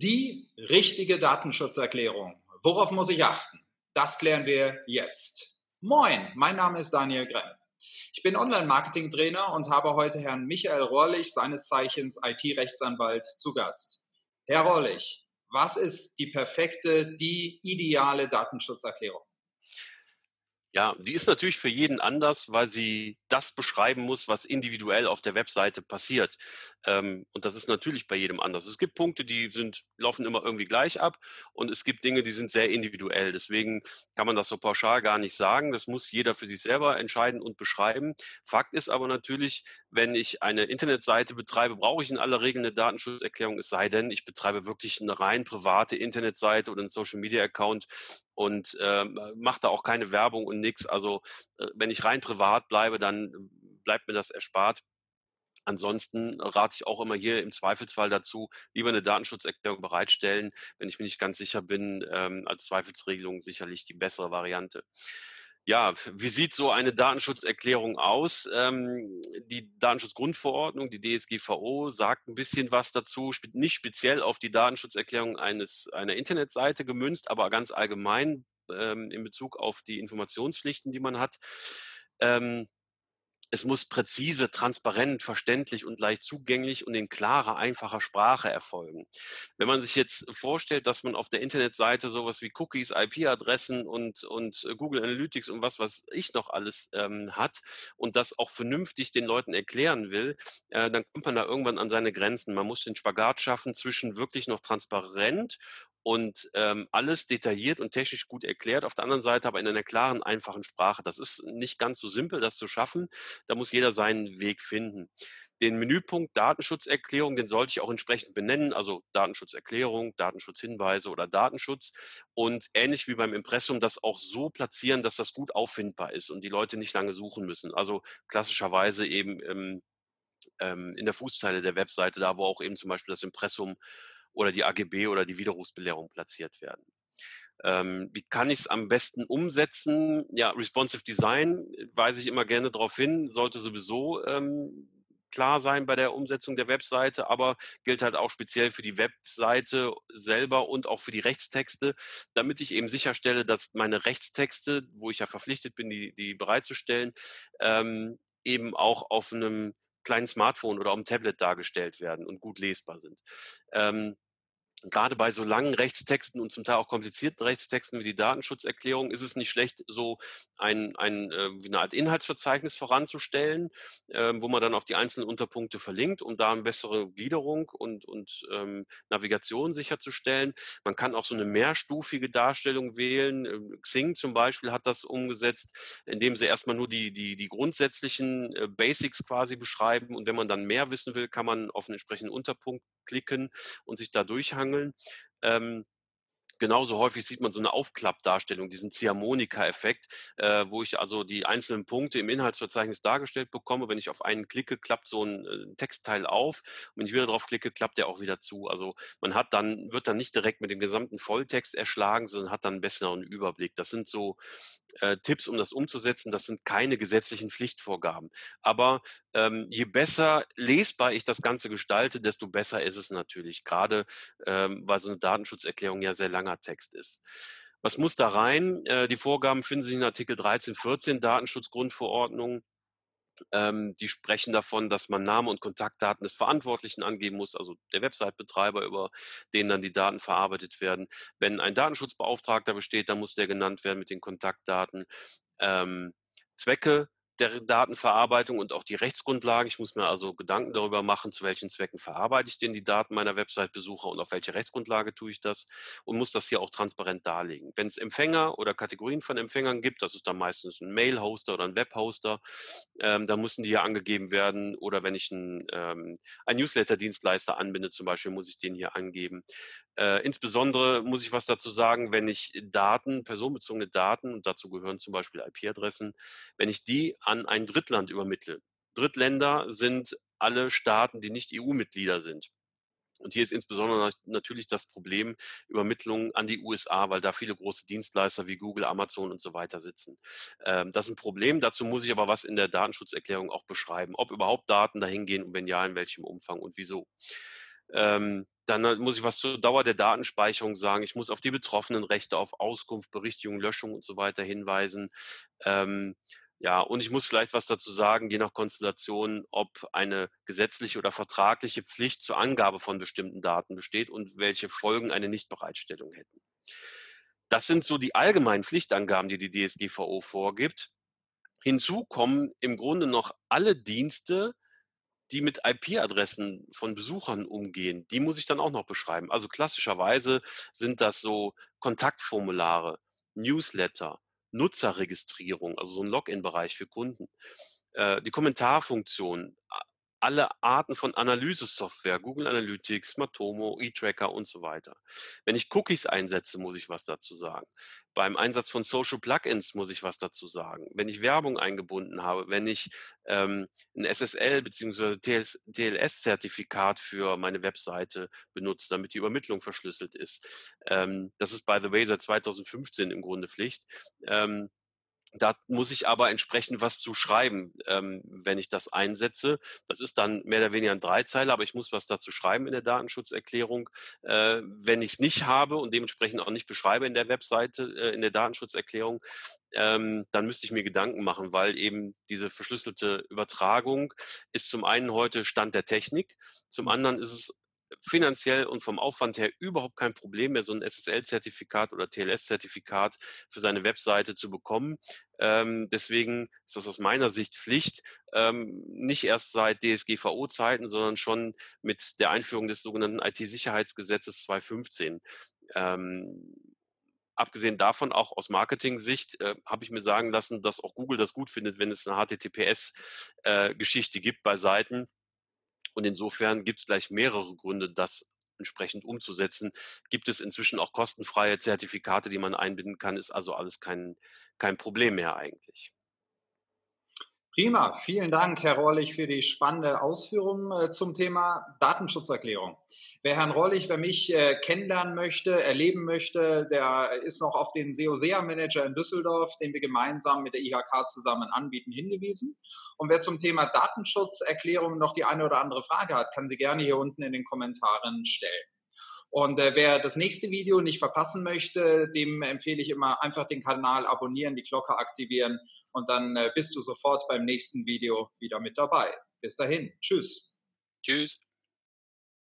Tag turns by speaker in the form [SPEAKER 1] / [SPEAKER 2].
[SPEAKER 1] Die richtige Datenschutzerklärung. Worauf muss ich achten? Das klären wir jetzt. Moin, mein Name ist Daniel Gremm. Ich bin Online-Marketing-Trainer und habe heute Herrn Michael Rohrlich, seines Zeichens IT-Rechtsanwalt, zu Gast. Herr Rohrlich, was ist die perfekte, die ideale Datenschutzerklärung?
[SPEAKER 2] Ja, die ist natürlich für jeden anders, weil sie das beschreiben muss, was individuell auf der Webseite passiert. Ähm, und das ist natürlich bei jedem anders. Es gibt Punkte, die sind, laufen immer irgendwie gleich ab und es gibt Dinge, die sind sehr individuell. Deswegen kann man das so pauschal gar nicht sagen. Das muss jeder für sich selber entscheiden und beschreiben. Fakt ist aber natürlich, wenn ich eine Internetseite betreibe, brauche ich in aller Regel eine Datenschutzerklärung, es sei denn, ich betreibe wirklich eine rein private Internetseite oder einen Social Media Account und äh, mache da auch keine Werbung und nichts. Also äh, wenn ich rein privat bleibe, dann bleibt mir das erspart. Ansonsten rate ich auch immer hier im Zweifelsfall dazu, lieber eine Datenschutzerklärung bereitstellen, wenn ich mir nicht ganz sicher bin, ähm, als Zweifelsregelung sicherlich die bessere Variante. Ja, wie sieht so eine Datenschutzerklärung aus? Ähm, die Datenschutzgrundverordnung, die DSGVO, sagt ein bisschen was dazu, nicht speziell auf die Datenschutzerklärung eines, einer Internetseite gemünzt, aber ganz allgemein ähm, in Bezug auf die Informationspflichten, die man hat. Ähm, es muss präzise, transparent, verständlich und leicht zugänglich und in klarer, einfacher Sprache erfolgen. Wenn man sich jetzt vorstellt, dass man auf der Internetseite sowas wie Cookies, IP-Adressen und, und Google Analytics und was, was ich noch alles ähm, hat und das auch vernünftig den Leuten erklären will, äh, dann kommt man da irgendwann an seine Grenzen. Man muss den Spagat schaffen zwischen wirklich noch transparent und ähm, alles detailliert und technisch gut erklärt. Auf der anderen Seite aber in einer klaren, einfachen Sprache. Das ist nicht ganz so simpel, das zu schaffen. Da muss jeder seinen Weg finden. Den Menüpunkt Datenschutzerklärung, den sollte ich auch entsprechend benennen, also Datenschutzerklärung, Datenschutzhinweise oder Datenschutz und ähnlich wie beim Impressum das auch so platzieren, dass das gut auffindbar ist und die Leute nicht lange suchen müssen. Also klassischerweise eben ähm, ähm, in der Fußzeile der Webseite, da wo auch eben zum Beispiel das Impressum oder die AGB oder die Widerrufsbelehrung platziert werden. Ähm, wie kann ich es am besten umsetzen? Ja, responsive Design weise ich immer gerne darauf hin, sollte sowieso ähm, klar sein bei der Umsetzung der Webseite, aber gilt halt auch speziell für die Webseite selber und auch für die Rechtstexte, damit ich eben sicherstelle, dass meine Rechtstexte, wo ich ja verpflichtet bin, die, die bereitzustellen, ähm, eben auch auf einem kleinen Smartphone oder auf dem Tablet dargestellt werden und gut lesbar sind. Ähm, gerade bei so langen Rechtstexten und zum Teil auch komplizierten Rechtstexten wie die Datenschutzerklärung ist es nicht schlecht, so ein, ein äh, wie eine Art Inhaltsverzeichnis voranzustellen, äh, wo man dann auf die einzelnen Unterpunkte verlinkt, um da eine bessere Gliederung und, und ähm, Navigation sicherzustellen. Man kann auch so eine mehrstufige Darstellung wählen. Ähm, Xing zum Beispiel hat das umgesetzt, indem sie erstmal nur die, die, die grundsätzlichen äh, Basics quasi beschreiben und wenn man dann mehr wissen will, kann man auf einen entsprechenden Unterpunkt klicken und sich da durchhangeln. Ähm, genauso häufig sieht man so eine Aufklappdarstellung, diesen Ziehharmonika-Effekt, äh, wo ich also die einzelnen Punkte im Inhaltsverzeichnis dargestellt bekomme. Wenn ich auf einen klicke, klappt so ein äh, Textteil auf. Und wenn ich wieder drauf klicke, klappt der auch wieder zu. Also man hat dann, wird dann nicht direkt mit dem gesamten Volltext erschlagen, sondern hat dann einen besseren Überblick. Das sind so äh, Tipps, um das umzusetzen. Das sind keine gesetzlichen Pflichtvorgaben. Aber ähm, je besser lesbar ich das Ganze gestalte, desto besser ist es natürlich. Gerade ähm, weil so eine Datenschutzerklärung ja sehr lange langer Text ist. Was muss da rein? Äh, die Vorgaben finden sich in Artikel 13, 14 Datenschutzgrundverordnung. Ähm, die sprechen davon, dass man Name und Kontaktdaten des Verantwortlichen angeben muss, also der Website-Betreiber, über den dann die Daten verarbeitet werden. Wenn ein Datenschutzbeauftragter besteht, dann muss der genannt werden mit den Kontaktdaten. Ähm, Zwecke der Datenverarbeitung und auch die Rechtsgrundlagen. Ich muss mir also Gedanken darüber machen, zu welchen Zwecken verarbeite ich denn die Daten meiner Website-Besucher und auf welche Rechtsgrundlage tue ich das und muss das hier auch transparent darlegen. Wenn es Empfänger oder Kategorien von Empfängern gibt, das ist dann meistens ein Mail-Hoster oder ein Web-Hoster, ähm, da müssen die hier angegeben werden oder wenn ich einen, ähm, einen Newsletter-Dienstleister anbinde zum Beispiel, muss ich den hier angeben. Äh, insbesondere muss ich was dazu sagen, wenn ich Daten, personenbezogene Daten, und dazu gehören zum Beispiel IP-Adressen, wenn ich die an ein Drittland übermittle. Drittländer sind alle Staaten, die nicht EU-Mitglieder sind. Und hier ist insbesondere natürlich das Problem Übermittlung an die USA, weil da viele große Dienstleister wie Google, Amazon und so weiter sitzen. Ähm, das ist ein Problem. Dazu muss ich aber was in der Datenschutzerklärung auch beschreiben, ob überhaupt Daten dahin gehen und wenn ja, in welchem Umfang und wieso. Ähm, dann muss ich was zur Dauer der Datenspeicherung sagen. Ich muss auf die betroffenen Rechte, auf Auskunft, Berichtigung, Löschung und so weiter hinweisen. Ähm, ja, und ich muss vielleicht was dazu sagen, je nach Konstellation, ob eine gesetzliche oder vertragliche Pflicht zur Angabe von bestimmten Daten besteht und welche Folgen eine Nichtbereitstellung hätten. Das sind so die allgemeinen Pflichtangaben, die die DSGVO vorgibt. Hinzu kommen im Grunde noch alle Dienste, die mit IP-Adressen von Besuchern umgehen, die muss ich dann auch noch beschreiben. Also klassischerweise sind das so Kontaktformulare, Newsletter, Nutzerregistrierung, also so ein Login-Bereich für Kunden, äh, die Kommentarfunktion, alle Arten von Analysesoftware, Google Analytics, Matomo, eTracker und so weiter. Wenn ich Cookies einsetze, muss ich was dazu sagen. Beim Einsatz von Social Plugins muss ich was dazu sagen. Wenn ich Werbung eingebunden habe, wenn ich ähm, ein SSL bzw. TLS-Zertifikat für meine Webseite benutze, damit die Übermittlung verschlüsselt ist. Ähm, das ist, by the way, seit 2015 im Grunde Pflicht. Ähm, da muss ich aber entsprechend was zu schreiben, ähm, wenn ich das einsetze. Das ist dann mehr oder weniger ein Dreizeiler, aber ich muss was dazu schreiben in der Datenschutzerklärung. Äh, wenn ich es nicht habe und dementsprechend auch nicht beschreibe in der Webseite, äh, in der Datenschutzerklärung, ähm, dann müsste ich mir Gedanken machen, weil eben diese verschlüsselte Übertragung ist zum einen heute Stand der Technik, zum mhm. anderen ist es finanziell und vom Aufwand her überhaupt kein Problem mehr, so ein SSL-Zertifikat oder TLS-Zertifikat für seine Webseite zu bekommen. Ähm, deswegen ist das aus meiner Sicht Pflicht, ähm, nicht erst seit DSGVO-Zeiten, sondern schon mit der Einführung des sogenannten IT-Sicherheitsgesetzes 2015. Ähm, abgesehen davon, auch aus Marketing-Sicht, äh, habe ich mir sagen lassen, dass auch Google das gut findet, wenn es eine HTTPS-Geschichte äh, gibt bei Seiten, und insofern gibt es gleich mehrere Gründe, das entsprechend umzusetzen. Gibt es inzwischen auch kostenfreie Zertifikate, die man einbinden kann, ist also alles kein, kein Problem mehr eigentlich.
[SPEAKER 1] Prima, vielen Dank, Herr Rohrlich, für die spannende Ausführung äh, zum Thema Datenschutzerklärung. Wer Herrn Rohrlich, wer mich äh, kennenlernen möchte, erleben möchte, der ist noch auf den SEO-SEA-Manager in Düsseldorf, den wir gemeinsam mit der IHK zusammen anbieten, hingewiesen. Und wer zum Thema Datenschutzerklärung noch die eine oder andere Frage hat, kann sie gerne hier unten in den Kommentaren stellen. Und äh, wer das nächste Video nicht verpassen möchte, dem empfehle ich immer einfach den Kanal abonnieren, die Glocke aktivieren und dann äh, bist du sofort beim nächsten Video wieder mit dabei. Bis dahin. Tschüss.
[SPEAKER 2] Tschüss.